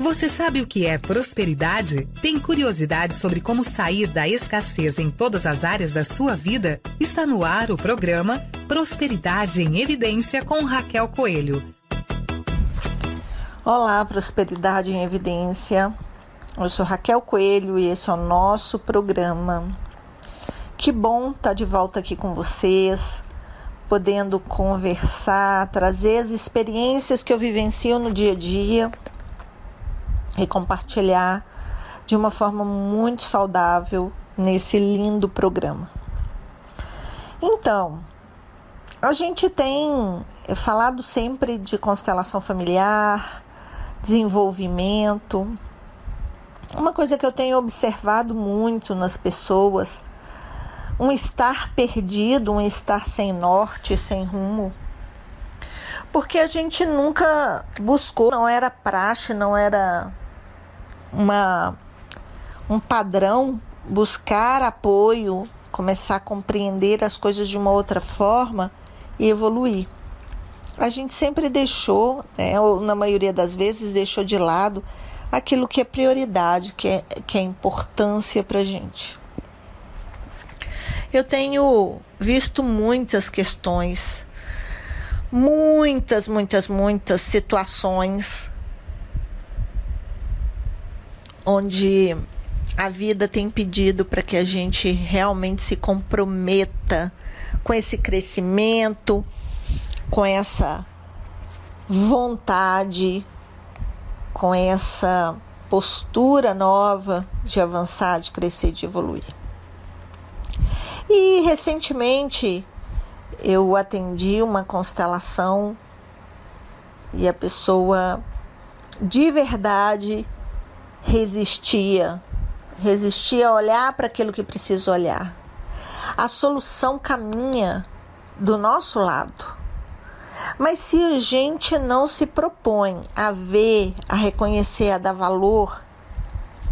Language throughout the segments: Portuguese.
Você sabe o que é prosperidade? Tem curiosidade sobre como sair da escassez em todas as áreas da sua vida? Está no ar o programa Prosperidade em Evidência com Raquel Coelho. Olá, Prosperidade em Evidência. Eu sou Raquel Coelho e esse é o nosso programa. Que bom estar de volta aqui com vocês, podendo conversar, trazer as experiências que eu vivencio no dia a dia e compartilhar de uma forma muito saudável nesse lindo programa. Então, a gente tem falado sempre de constelação familiar, desenvolvimento. Uma coisa que eu tenho observado muito nas pessoas, um estar perdido, um estar sem norte, sem rumo. Porque a gente nunca buscou, não era praxe, não era uma, um padrão, buscar apoio, começar a compreender as coisas de uma outra forma e evoluir. A gente sempre deixou, né, ou na maioria das vezes, deixou de lado aquilo que é prioridade, que é, que é importância para a gente. Eu tenho visto muitas questões, muitas, muitas, muitas situações onde a vida tem pedido para que a gente realmente se comprometa com esse crescimento, com essa vontade, com essa postura nova de avançar, de crescer, de evoluir. E recentemente eu atendi uma constelação e a pessoa de verdade resistia, resistia a olhar para aquilo que precisa olhar. A solução caminha do nosso lado. Mas se a gente não se propõe a ver, a reconhecer, a dar valor,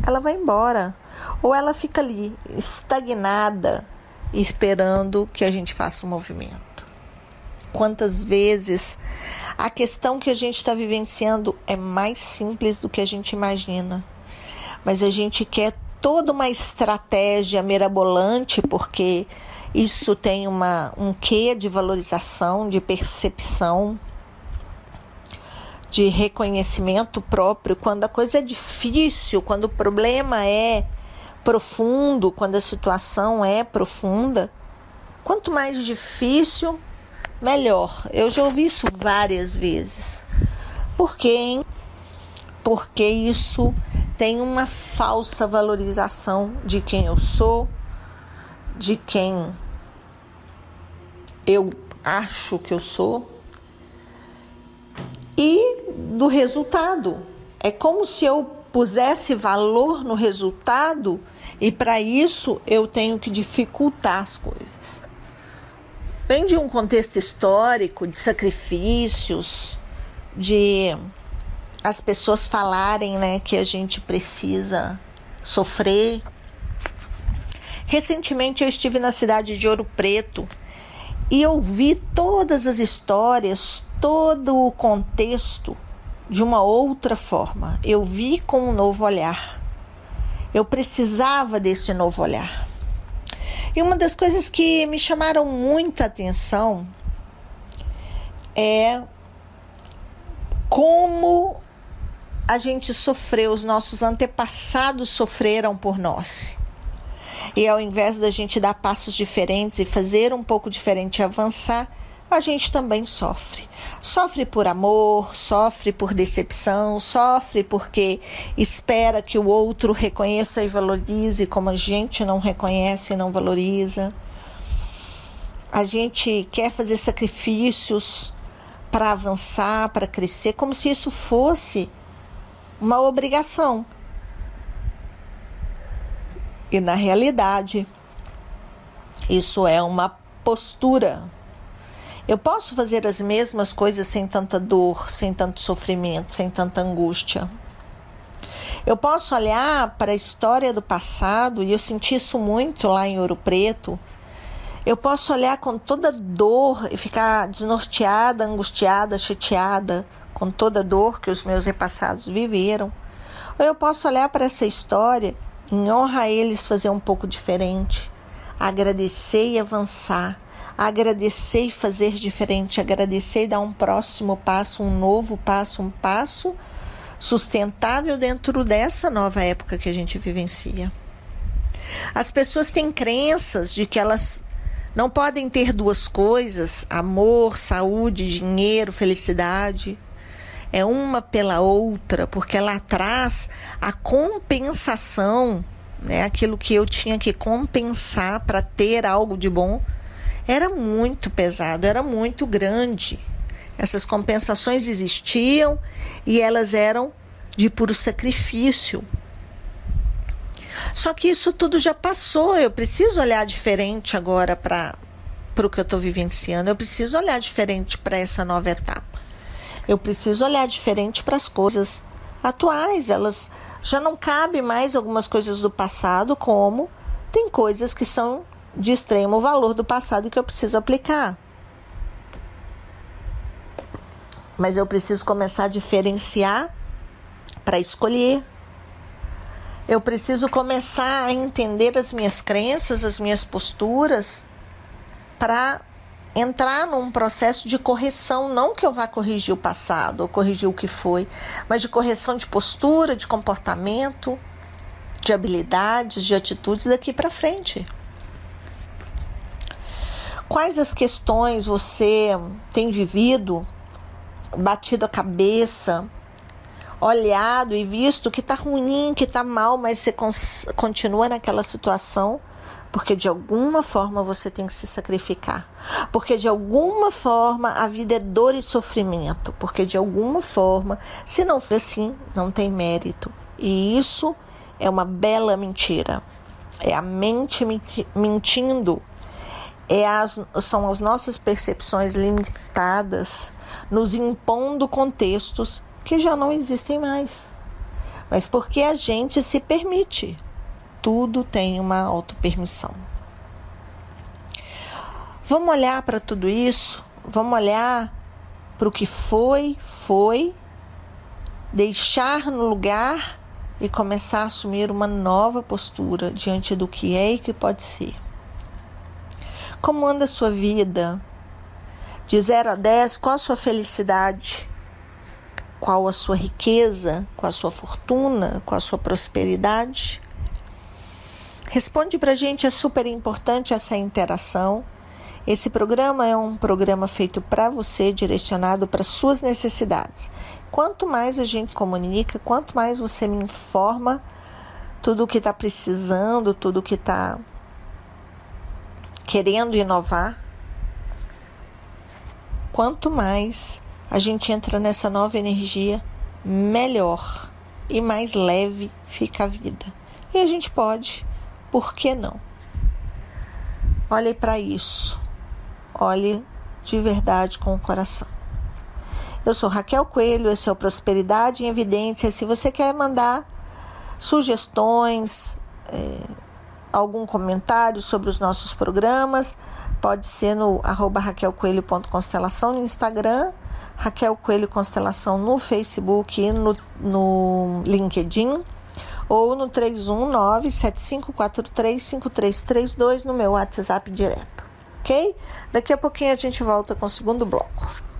ela vai embora. Ou ela fica ali, estagnada, esperando que a gente faça um movimento. Quantas vezes a questão que a gente está vivenciando é mais simples do que a gente imagina mas a gente quer toda uma estratégia mirabolante, porque isso tem uma, um quê de valorização, de percepção, de reconhecimento próprio. Quando a coisa é difícil, quando o problema é profundo, quando a situação é profunda, quanto mais difícil, melhor. Eu já ouvi isso várias vezes. Por quê? Hein? Porque isso tem uma falsa valorização de quem eu sou, de quem eu acho que eu sou e do resultado. É como se eu pusesse valor no resultado e para isso eu tenho que dificultar as coisas. Vem de um contexto histórico, de sacrifícios, de as pessoas falarem, né, que a gente precisa sofrer. Recentemente eu estive na cidade de Ouro Preto e ouvi todas as histórias, todo o contexto de uma outra forma. Eu vi com um novo olhar. Eu precisava desse novo olhar. E uma das coisas que me chamaram muita atenção é como a gente sofreu, os nossos antepassados sofreram por nós. E ao invés da gente dar passos diferentes e fazer um pouco diferente e avançar, a gente também sofre. Sofre por amor, sofre por decepção, sofre porque espera que o outro reconheça e valorize como a gente não reconhece e não valoriza. A gente quer fazer sacrifícios para avançar, para crescer, como se isso fosse uma obrigação. E na realidade, isso é uma postura. Eu posso fazer as mesmas coisas sem tanta dor, sem tanto sofrimento, sem tanta angústia. Eu posso olhar para a história do passado, e eu senti isso muito lá em Ouro Preto. Eu posso olhar com toda dor e ficar desnorteada, angustiada, chateada com toda a dor que os meus repassados viveram. Ou eu posso olhar para essa história em honra a eles fazer um pouco diferente, agradecer e avançar, agradecer e fazer diferente, agradecer e dar um próximo passo, um novo passo, um passo sustentável dentro dessa nova época que a gente vivencia. As pessoas têm crenças de que elas não podem ter duas coisas: amor, saúde, dinheiro, felicidade. É uma pela outra, porque lá atrás a compensação, né, aquilo que eu tinha que compensar para ter algo de bom, era muito pesado, era muito grande. Essas compensações existiam e elas eram de puro sacrifício. Só que isso tudo já passou. Eu preciso olhar diferente agora para o que eu estou vivenciando. Eu preciso olhar diferente para essa nova etapa. Eu preciso olhar diferente para as coisas atuais. Elas já não cabem mais algumas coisas do passado, como tem coisas que são de extremo valor do passado que eu preciso aplicar. Mas eu preciso começar a diferenciar para escolher eu preciso começar a entender as minhas crenças, as minhas posturas, para entrar num processo de correção, não que eu vá corrigir o passado ou corrigir o que foi, mas de correção de postura, de comportamento, de habilidades, de atitudes daqui para frente. Quais as questões você tem vivido, batido a cabeça, olhado e visto que está ruim, que está mal, mas você continua naquela situação porque de alguma forma você tem que se sacrificar. Porque de alguma forma a vida é dor e sofrimento. Porque de alguma forma, se não for assim, não tem mérito. E isso é uma bela mentira. É a mente mentindo. É as, são as nossas percepções limitadas, nos impondo contextos que já não existem mais. Mas porque a gente se permite. Tudo tem uma autopermissão. Vamos olhar para tudo isso, vamos olhar para o que foi, foi, deixar no lugar e começar a assumir uma nova postura diante do que é e que pode ser. Como anda a sua vida? De 0 a 10, qual a sua felicidade? qual a sua riqueza, qual a sua fortuna, qual a sua prosperidade? Responde para a gente, é super importante essa interação. Esse programa é um programa feito para você, direcionado para suas necessidades. Quanto mais a gente comunica, quanto mais você me informa tudo o que está precisando, tudo o que está querendo inovar, quanto mais a gente entra nessa nova energia, melhor e mais leve fica a vida. E a gente pode, por que não? Olhe para isso. Olhe de verdade com o coração. Eu sou Raquel Coelho, esse é o Prosperidade em Evidência. Se você quer mandar sugestões, é, algum comentário sobre os nossos programas, pode ser no arroba raquelcoelho.constelação no Instagram Raquel Coelho Constelação no Facebook e no, no LinkedIn ou no 319-7543-5332 no meu WhatsApp direto, ok? Daqui a pouquinho a gente volta com o segundo bloco.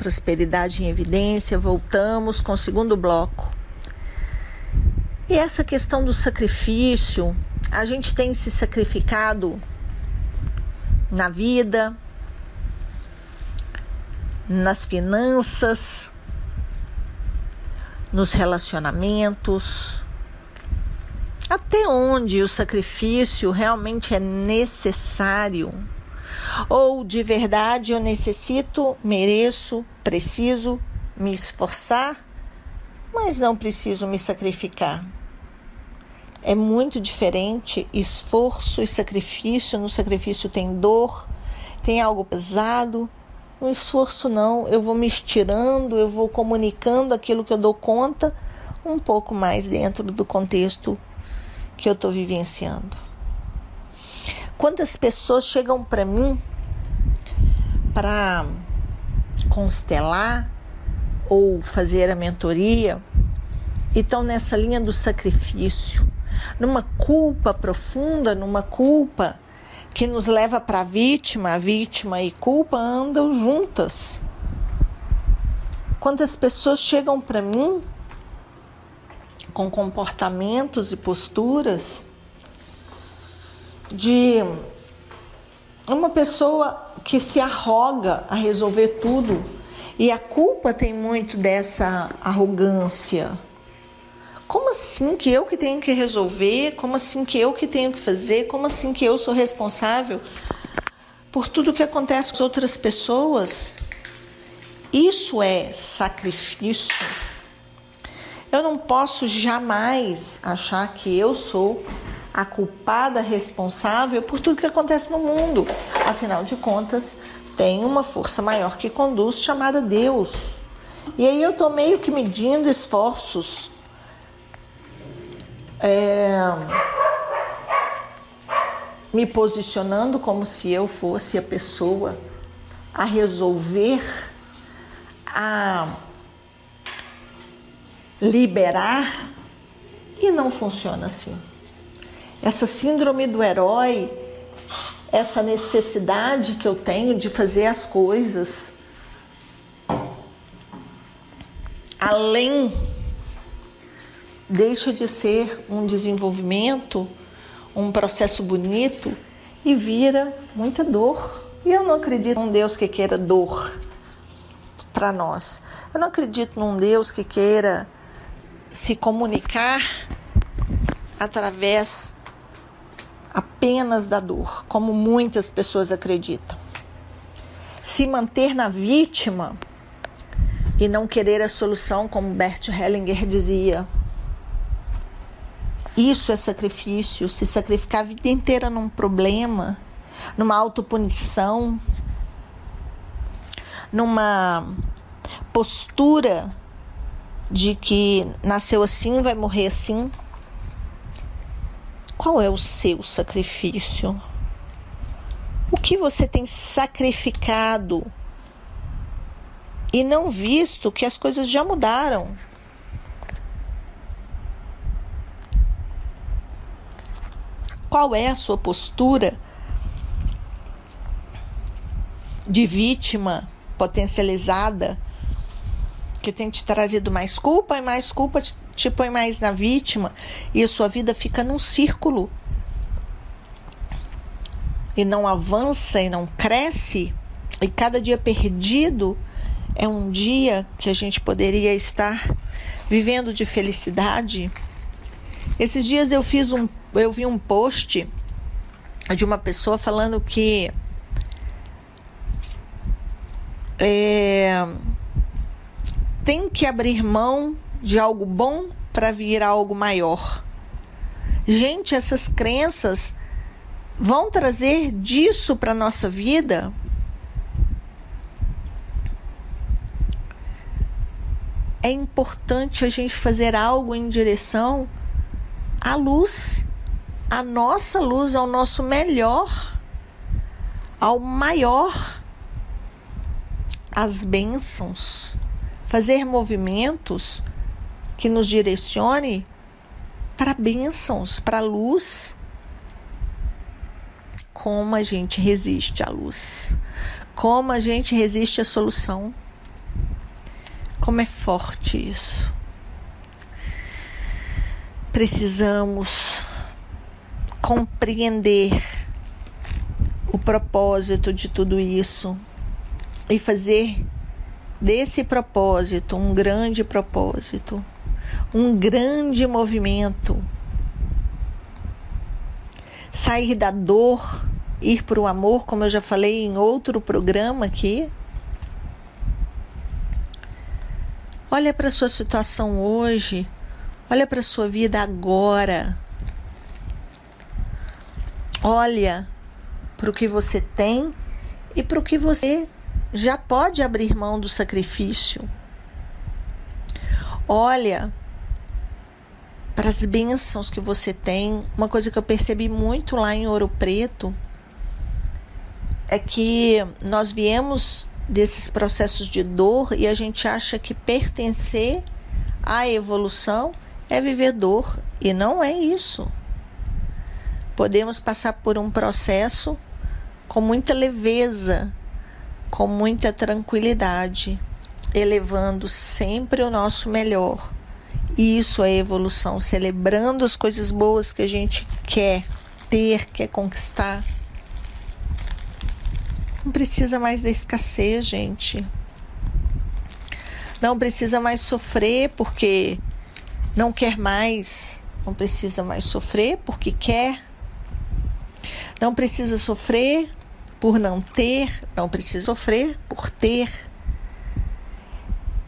Prosperidade em Evidência. Voltamos com o segundo bloco. E essa questão do sacrifício, a gente tem se sacrificado na vida, nas finanças, nos relacionamentos. Até onde o sacrifício realmente é necessário? Ou de verdade eu necessito, mereço, preciso me esforçar, mas não preciso me sacrificar? É muito diferente esforço e sacrifício. No sacrifício tem dor, tem algo pesado. No esforço, não. Eu vou me estirando, eu vou comunicando aquilo que eu dou conta um pouco mais dentro do contexto que eu estou vivenciando. Quantas pessoas chegam para mim para constelar ou fazer a mentoria e estão nessa linha do sacrifício, numa culpa profunda, numa culpa que nos leva para a vítima, a vítima e culpa andam juntas. Quantas pessoas chegam para mim com comportamentos e posturas de uma pessoa que se arroga a resolver tudo. E a culpa tem muito dessa arrogância. Como assim que eu que tenho que resolver? Como assim que eu que tenho que fazer? Como assim que eu sou responsável por tudo que acontece com as outras pessoas? Isso é sacrifício. Eu não posso jamais achar que eu sou a culpada responsável por tudo que acontece no mundo. Afinal de contas, tem uma força maior que conduz chamada Deus. E aí eu estou meio que medindo esforços. É, me posicionando como se eu fosse a pessoa a resolver, a liberar, e não funciona assim essa síndrome do herói, essa necessidade que eu tenho de fazer as coisas além deixa de ser um desenvolvimento, um processo bonito e vira muita dor. E eu não acredito num Deus que queira dor para nós. Eu não acredito num Deus que queira se comunicar através apenas da dor, como muitas pessoas acreditam. Se manter na vítima e não querer a solução, como Bert Hellinger dizia. Isso é sacrifício, se sacrificar a vida inteira num problema, numa autopunição, numa postura de que nasceu assim, vai morrer assim. Qual é o seu sacrifício? O que você tem sacrificado e não visto que as coisas já mudaram? Qual é a sua postura de vítima potencializada que tem te trazido mais culpa e mais culpa te põe mais na vítima e a sua vida fica num círculo e não avança e não cresce e cada dia perdido é um dia que a gente poderia estar vivendo de felicidade. Esses dias eu fiz um eu vi um post de uma pessoa falando que é, tem que abrir mão de algo bom para vir algo maior. Gente, essas crenças vão trazer disso para nossa vida? É importante a gente fazer algo em direção à luz, à nossa luz, ao nosso melhor, ao maior, às bênçãos fazer movimentos que nos direcione para bênçãos, para luz. Como a gente resiste à luz? Como a gente resiste à solução. Como é forte isso. Precisamos compreender o propósito de tudo isso e fazer desse propósito um grande propósito, um grande movimento. Sair da dor, ir para o amor, como eu já falei em outro programa aqui. Olha para a sua situação hoje, olha para a sua vida agora. Olha para o que você tem e para o que você já pode abrir mão do sacrifício. Olha para as bênçãos que você tem. Uma coisa que eu percebi muito lá em Ouro Preto é que nós viemos desses processos de dor e a gente acha que pertencer à evolução é viver dor e não é isso. Podemos passar por um processo com muita leveza, com muita tranquilidade, elevando sempre o nosso melhor. E isso é evolução, celebrando as coisas boas que a gente quer ter, quer conquistar. Não precisa mais da escassez, gente. Não precisa mais sofrer porque não quer mais. Não precisa mais sofrer porque quer. Não precisa sofrer por não ter, não precisa sofrer por ter.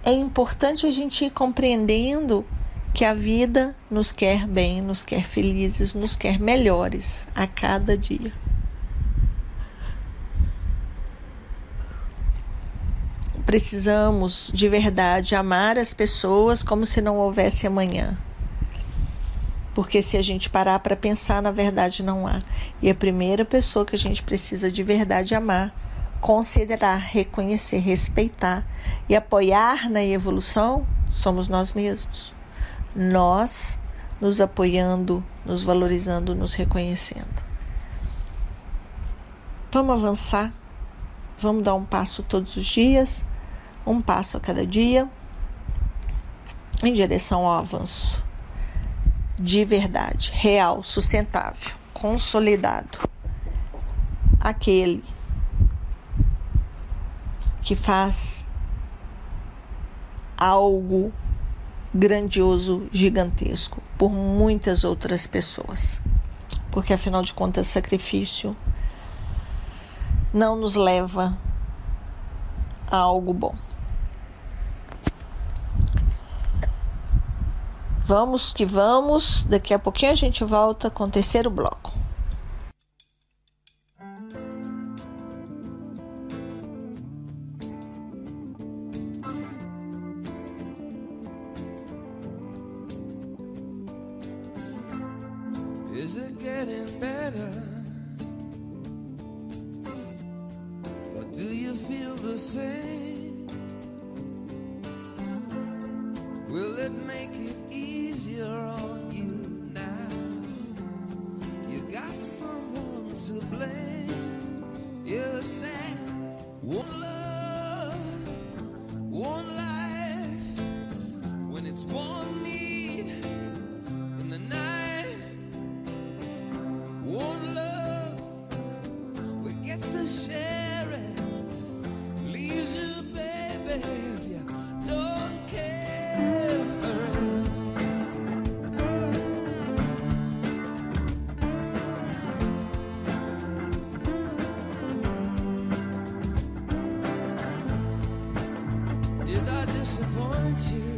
É importante a gente ir compreendendo que a vida nos quer bem, nos quer felizes, nos quer melhores a cada dia. Precisamos de verdade amar as pessoas como se não houvesse amanhã. Porque se a gente parar para pensar, na verdade não há. E a primeira pessoa que a gente precisa de verdade amar, considerar, reconhecer, respeitar e apoiar na evolução somos nós mesmos. Nós nos apoiando, nos valorizando, nos reconhecendo. Vamos avançar, vamos dar um passo todos os dias, um passo a cada dia, em direção ao avanço de verdade, real, sustentável, consolidado. Aquele que faz algo grandioso, gigantesco, por muitas outras pessoas. Porque afinal de contas, sacrifício não nos leva a algo bom. Vamos que vamos. Daqui a pouquinho a gente volta com o terceiro bloco. Disappoint you?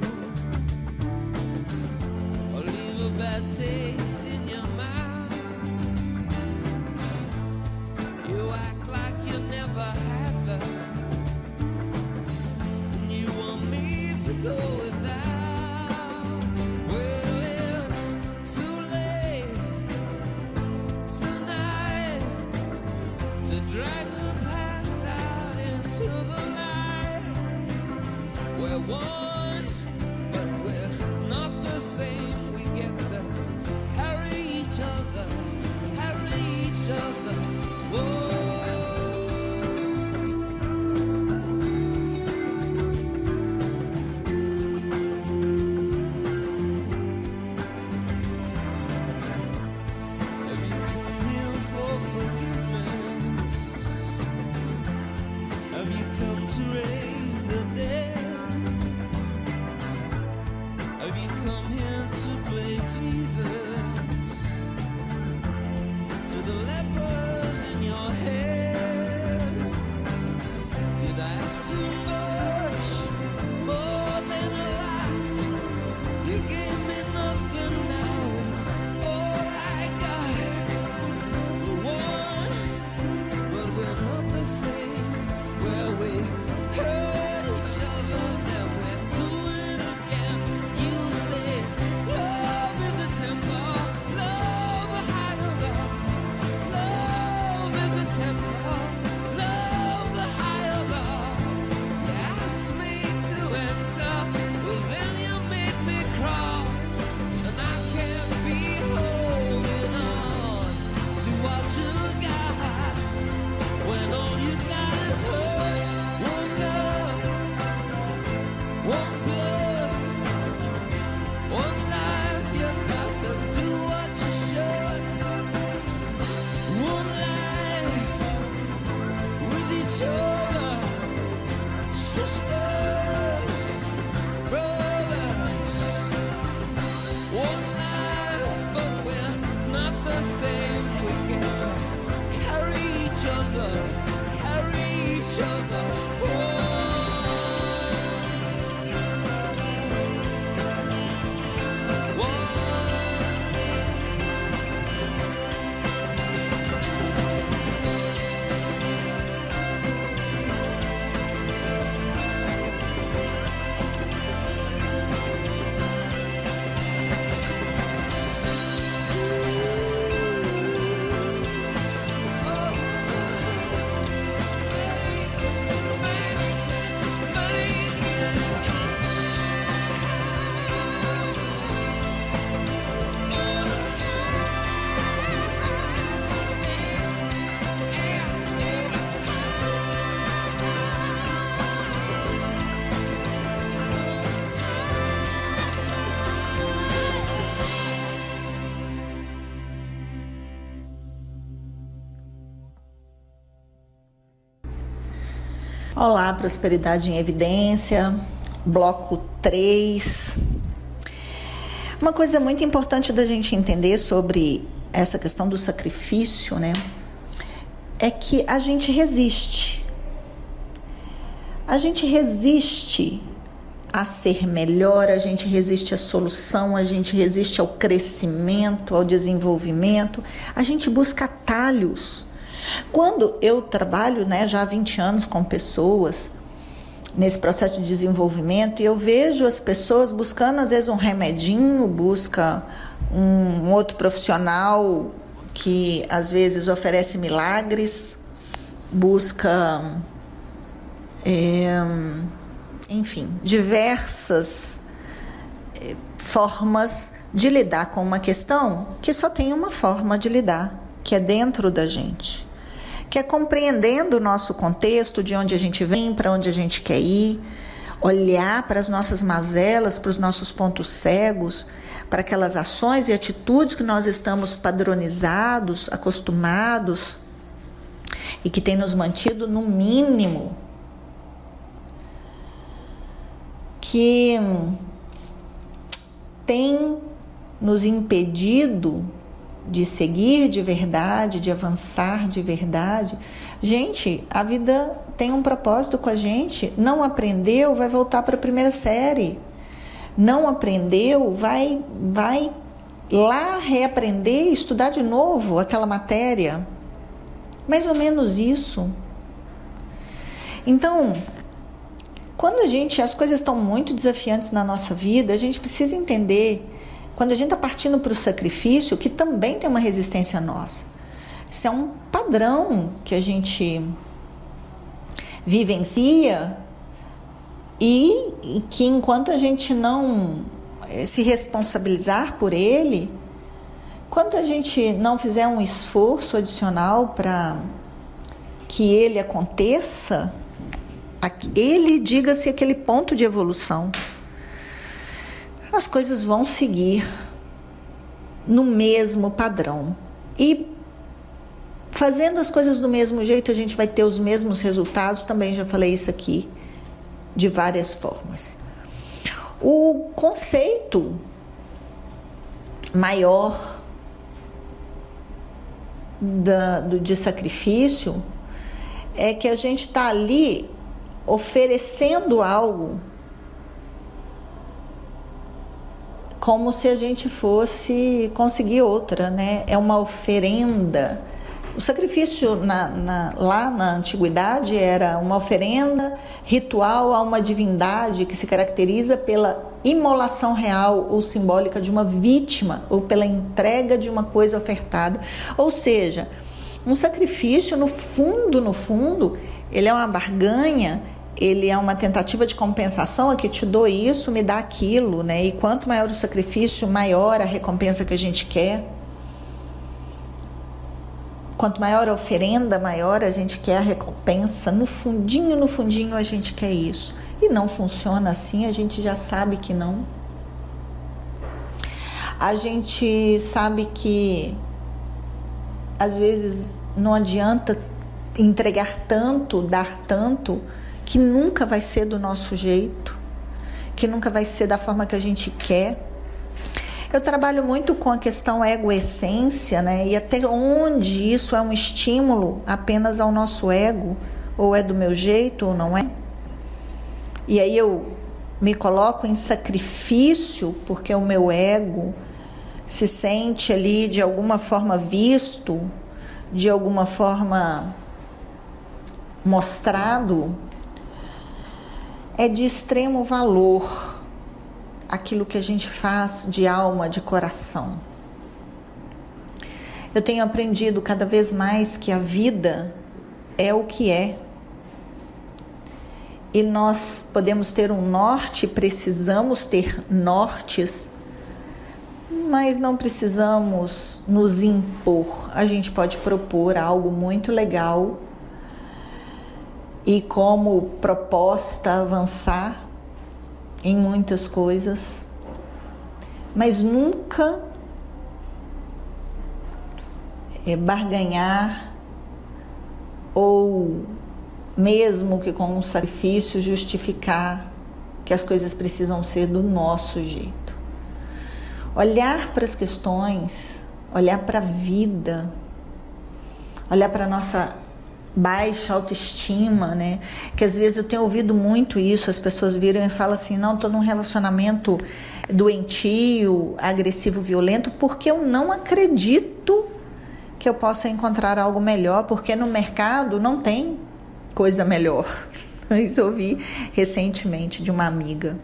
Olá, Prosperidade em Evidência, bloco 3. Uma coisa muito importante da gente entender sobre essa questão do sacrifício, né? É que a gente resiste. A gente resiste a ser melhor, a gente resiste à solução, a gente resiste ao crescimento, ao desenvolvimento, a gente busca atalhos quando eu trabalho né, já há 20 anos com pessoas nesse processo de desenvolvimento e eu vejo as pessoas buscando às vezes um remedinho, busca um, um outro profissional que às vezes oferece milagres, busca, é, enfim, diversas é, formas de lidar com uma questão que só tem uma forma de lidar, que é dentro da gente que é compreendendo o nosso contexto, de onde a gente vem, para onde a gente quer ir, olhar para as nossas mazelas, para os nossos pontos cegos, para aquelas ações e atitudes que nós estamos padronizados, acostumados e que tem nos mantido no mínimo que tem nos impedido de seguir de verdade, de avançar de verdade. Gente, a vida tem um propósito com a gente. Não aprendeu, vai voltar para a primeira série. Não aprendeu, vai vai lá reaprender, estudar de novo aquela matéria. Mais ou menos isso. Então, quando a gente as coisas estão muito desafiantes na nossa vida, a gente precisa entender quando a gente está partindo para o sacrifício, que também tem uma resistência nossa. Isso é um padrão que a gente vivencia e, e que enquanto a gente não eh, se responsabilizar por ele, quando a gente não fizer um esforço adicional para que ele aconteça, ele diga-se aquele ponto de evolução as coisas vão seguir no mesmo padrão. E Fazendo as coisas do mesmo jeito, a gente vai ter os mesmos resultados. Também já falei isso aqui de várias formas. O conceito maior da, do, de sacrifício é que a gente está ali oferecendo algo como se a gente fosse conseguir outra, né? É uma oferenda. O sacrifício na, na, lá na antiguidade era uma oferenda ritual a uma divindade que se caracteriza pela imolação real ou simbólica de uma vítima ou pela entrega de uma coisa ofertada. Ou seja, um sacrifício, no fundo, no fundo, ele é uma barganha ele é uma tentativa de compensação, é que te dou isso, me dá aquilo, né? E quanto maior o sacrifício, maior a recompensa que a gente quer. Quanto maior a oferenda, maior a gente quer a recompensa. No fundinho, no fundinho a gente quer isso. E não funciona assim, a gente já sabe que não. A gente sabe que às vezes não adianta entregar tanto, dar tanto que nunca vai ser do nosso jeito, que nunca vai ser da forma que a gente quer. Eu trabalho muito com a questão ego-essência, né? E até onde isso é um estímulo apenas ao nosso ego, ou é do meu jeito ou não é. E aí eu me coloco em sacrifício porque o meu ego se sente ali de alguma forma visto, de alguma forma mostrado é de extremo valor aquilo que a gente faz de alma, de coração. Eu tenho aprendido cada vez mais que a vida é o que é. E nós podemos ter um norte, precisamos ter nortes, mas não precisamos nos impor. A gente pode propor algo muito legal e como proposta avançar em muitas coisas, mas nunca é, barganhar ou mesmo que com um sacrifício justificar que as coisas precisam ser do nosso jeito. Olhar para as questões, olhar para a vida, olhar para a nossa baixa autoestima, né? Que às vezes eu tenho ouvido muito isso, as pessoas viram e falam assim: não, estou num relacionamento doentio, agressivo, violento, porque eu não acredito que eu possa encontrar algo melhor, porque no mercado não tem coisa melhor. Isso eu ouvi recentemente de uma amiga.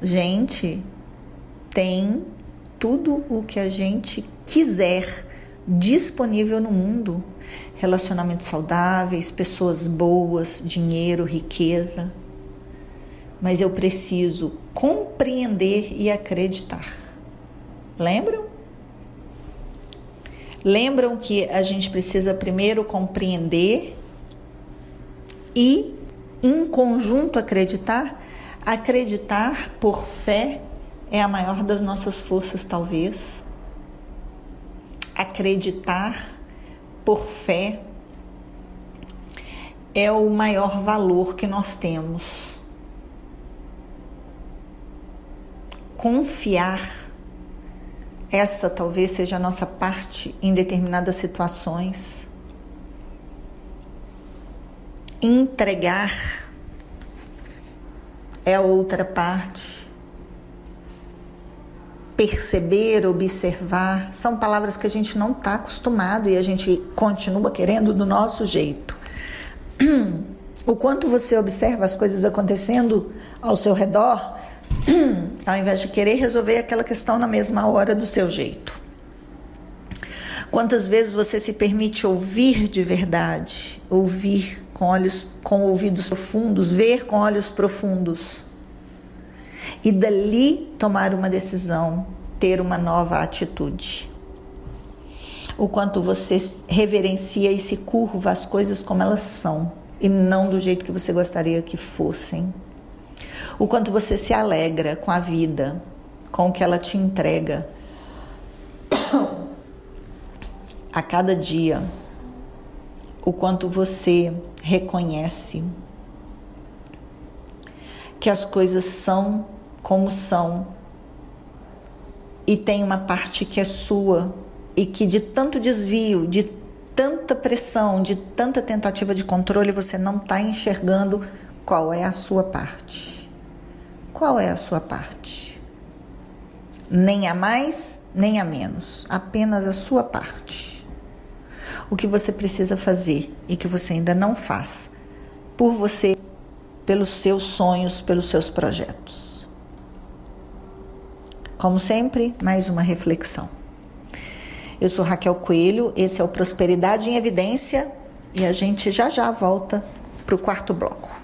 Gente, tem tudo o que a gente quiser disponível no mundo relacionamentos saudáveis, pessoas boas, dinheiro, riqueza. Mas eu preciso compreender e acreditar. Lembram? Lembram que a gente precisa primeiro compreender e, em conjunto, acreditar? Acreditar por fé é a maior das nossas forças, talvez. Acreditar por fé é o maior valor que nós temos. Confiar, essa talvez seja a nossa parte em determinadas situações. Entregar é a outra parte perceber, observar, são palavras que a gente não está acostumado e a gente continua querendo do nosso jeito. O quanto você observa as coisas acontecendo ao seu redor, ao invés de querer resolver aquela questão na mesma hora do seu jeito. Quantas vezes você se permite ouvir de verdade, ouvir com olhos, com ouvidos profundos, ver com olhos profundos e dali tomar uma decisão, ter uma nova atitude. O quanto você reverencia e se curva as coisas como elas são e não do jeito que você gostaria que fossem. O quanto você se alegra com a vida, com o que ela te entrega. a cada dia o quanto você reconhece que as coisas são como são e tem uma parte que é sua e que de tanto desvio, de tanta pressão, de tanta tentativa de controle, você não está enxergando qual é a sua parte. Qual é a sua parte? Nem a mais, nem a menos, apenas a sua parte. O que você precisa fazer e que você ainda não faz por você, pelos seus sonhos, pelos seus projetos. Como sempre, mais uma reflexão. Eu sou Raquel Coelho, esse é o Prosperidade em Evidência e a gente já já volta para o quarto bloco.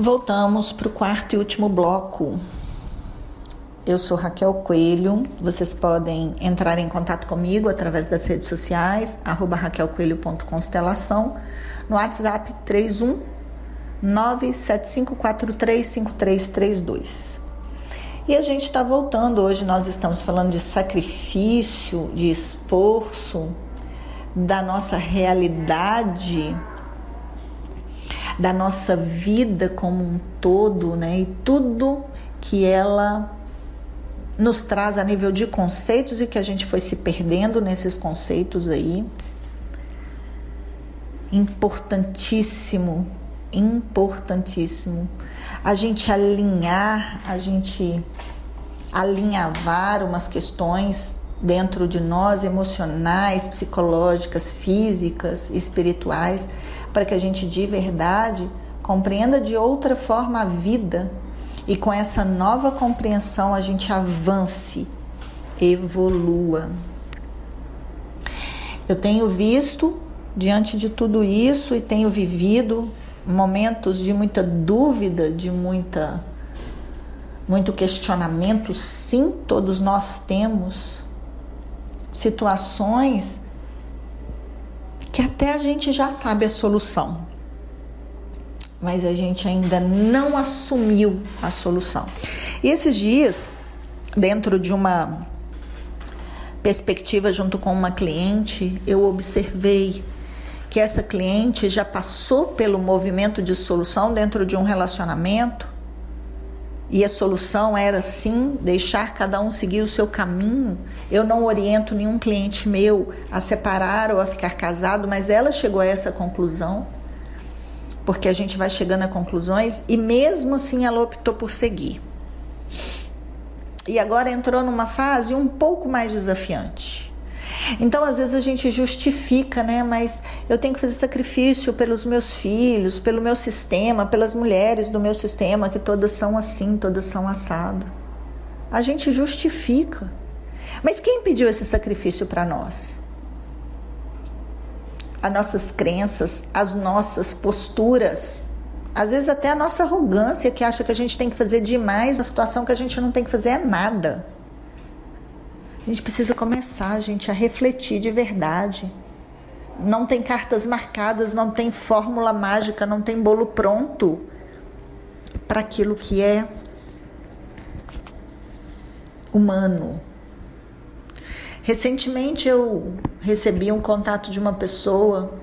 Voltamos para o quarto e último bloco. Eu sou Raquel Coelho. Vocês podem entrar em contato comigo através das redes sociais, arroba raquelcoelho.constelação, no WhatsApp 31 975435332. E a gente está voltando. Hoje nós estamos falando de sacrifício, de esforço, da nossa realidade da nossa vida como um todo, né? E tudo que ela nos traz a nível de conceitos e que a gente foi se perdendo nesses conceitos aí. Importantíssimo, importantíssimo a gente alinhar, a gente alinhavar umas questões dentro de nós, emocionais, psicológicas, físicas, espirituais, para que a gente de verdade compreenda de outra forma a vida e com essa nova compreensão a gente avance, evolua. Eu tenho visto diante de tudo isso e tenho vivido momentos de muita dúvida, de muita muito questionamento, sim, todos nós temos situações que até a gente já sabe a solução, mas a gente ainda não assumiu a solução. E esses dias, dentro de uma perspectiva junto com uma cliente, eu observei que essa cliente já passou pelo movimento de solução dentro de um relacionamento e a solução era sim deixar cada um seguir o seu caminho. Eu não oriento nenhum cliente meu a separar ou a ficar casado, mas ela chegou a essa conclusão, porque a gente vai chegando a conclusões e mesmo assim ela optou por seguir. E agora entrou numa fase um pouco mais desafiante. Então, às vezes a gente justifica, né? Mas eu tenho que fazer sacrifício pelos meus filhos, pelo meu sistema, pelas mulheres do meu sistema, que todas são assim, todas são assado. A gente justifica. Mas quem pediu esse sacrifício para nós? As nossas crenças, as nossas posturas, às vezes até a nossa arrogância que acha que a gente tem que fazer demais na situação que a gente não tem que fazer é nada. A gente precisa começar, gente, a refletir de verdade. Não tem cartas marcadas, não tem fórmula mágica, não tem bolo pronto para aquilo que é humano. Recentemente eu recebi um contato de uma pessoa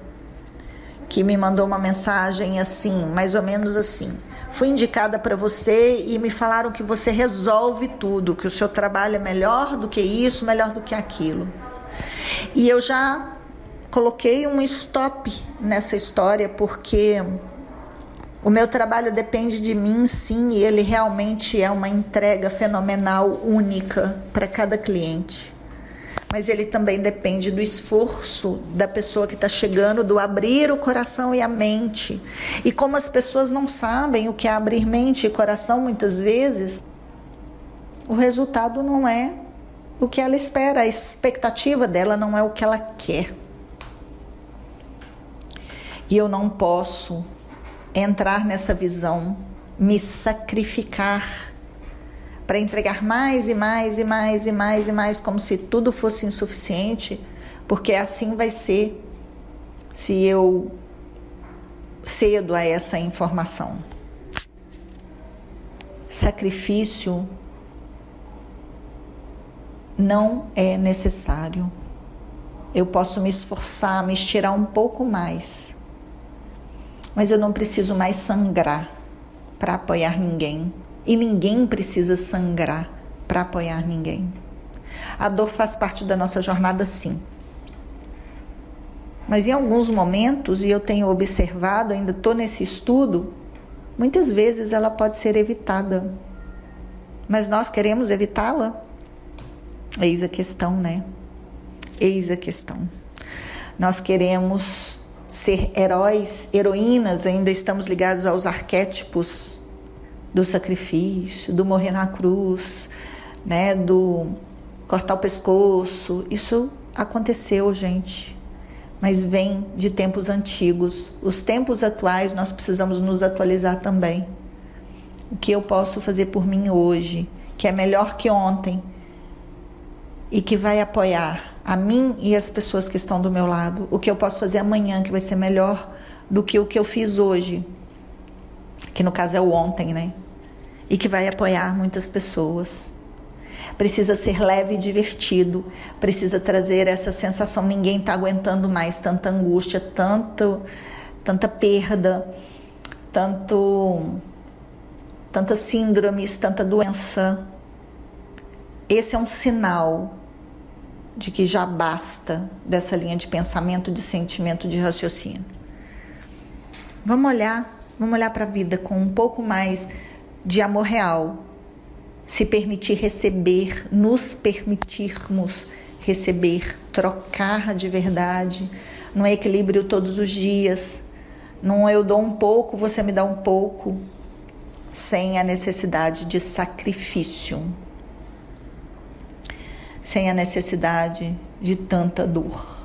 que me mandou uma mensagem assim, mais ou menos assim: fui indicada para você e me falaram que você resolve tudo, que o seu trabalho é melhor do que isso, melhor do que aquilo. E eu já coloquei um stop nessa história porque o meu trabalho depende de mim, sim, e ele realmente é uma entrega fenomenal, única para cada cliente mas ele também depende do esforço da pessoa que está chegando, do abrir o coração e a mente. E como as pessoas não sabem o que é abrir mente e coração, muitas vezes, o resultado não é o que ela espera, a expectativa dela não é o que ela quer. E eu não posso entrar nessa visão, me sacrificar para entregar mais e mais e mais e mais e mais, como se tudo fosse insuficiente, porque assim vai ser se eu cedo a essa informação. Sacrifício não é necessário. Eu posso me esforçar, me estirar um pouco mais, mas eu não preciso mais sangrar para apoiar ninguém e ninguém precisa sangrar para apoiar ninguém. A dor faz parte da nossa jornada, sim. Mas em alguns momentos, e eu tenho observado, ainda estou nesse estudo, muitas vezes ela pode ser evitada. Mas nós queremos evitá-la? Eis a questão, né? Eis a questão. Nós queremos ser heróis, heroínas, ainda estamos ligados aos arquétipos do sacrifício, do morrer na cruz, né, do cortar o pescoço. Isso aconteceu, gente. Mas vem de tempos antigos. Os tempos atuais nós precisamos nos atualizar também. O que eu posso fazer por mim hoje, que é melhor que ontem e que vai apoiar a mim e as pessoas que estão do meu lado. O que eu posso fazer amanhã que vai ser melhor do que o que eu fiz hoje, que no caso é o ontem, né? E que vai apoiar muitas pessoas. Precisa ser leve e divertido, precisa trazer essa sensação ninguém está aguentando mais tanta angústia, tanto tanta perda, tanto tantas síndromes, tanta doença. Esse é um sinal de que já basta dessa linha de pensamento, de sentimento, de raciocínio. Vamos olhar, vamos olhar para a vida com um pouco mais de amor real. Se permitir receber, nos permitirmos receber, trocar de verdade, no equilíbrio todos os dias, num eu dou um pouco, você me dá um pouco, sem a necessidade de sacrifício, sem a necessidade de tanta dor.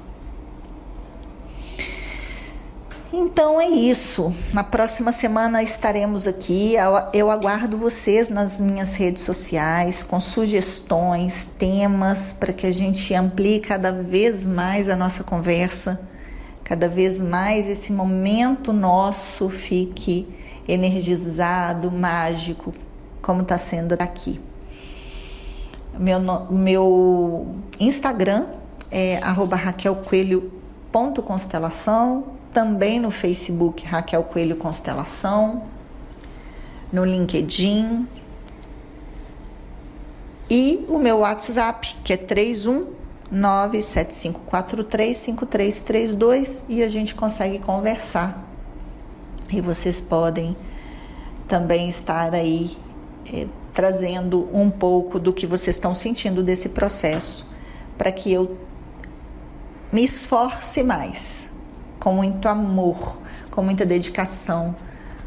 Então é isso. Na próxima semana estaremos aqui. Eu aguardo vocês nas minhas redes sociais com sugestões, temas para que a gente amplie cada vez mais a nossa conversa cada vez mais esse momento nosso fique energizado, mágico, como está sendo aqui. Meu, meu Instagram é raquelcoelho.constelação, também no Facebook Raquel Coelho Constelação, no LinkedIn e o meu WhatsApp que é 31 975435332 e a gente consegue conversar. E vocês podem também estar aí eh, trazendo um pouco do que vocês estão sentindo desse processo, para que eu me esforce mais, com muito amor, com muita dedicação,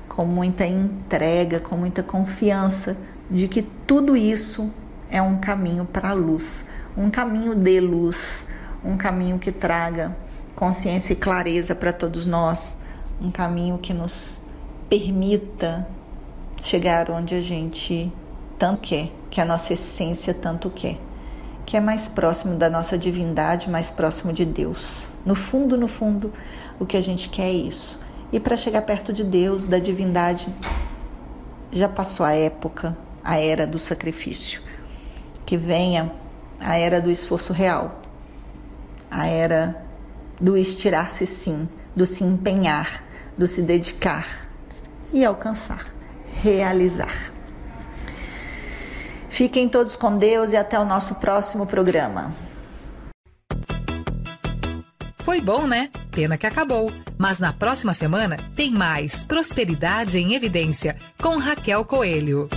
com muita entrega, com muita confiança de que tudo isso é um caminho para a luz um caminho de luz, um caminho que traga consciência e clareza para todos nós, um caminho que nos permita chegar onde a gente tanto quer, que a nossa essência tanto quer, que é mais próximo da nossa divindade, mais próximo de Deus. No fundo, no fundo, o que a gente quer é isso. E para chegar perto de Deus, da divindade, já passou a época, a era do sacrifício. Que venha a era do esforço real, a era do estirar-se sim, do se empenhar, do se dedicar e alcançar, realizar. Fiquem todos com Deus e até o nosso próximo programa. Foi bom, né? Pena que acabou. Mas na próxima semana tem mais Prosperidade em Evidência com Raquel Coelho.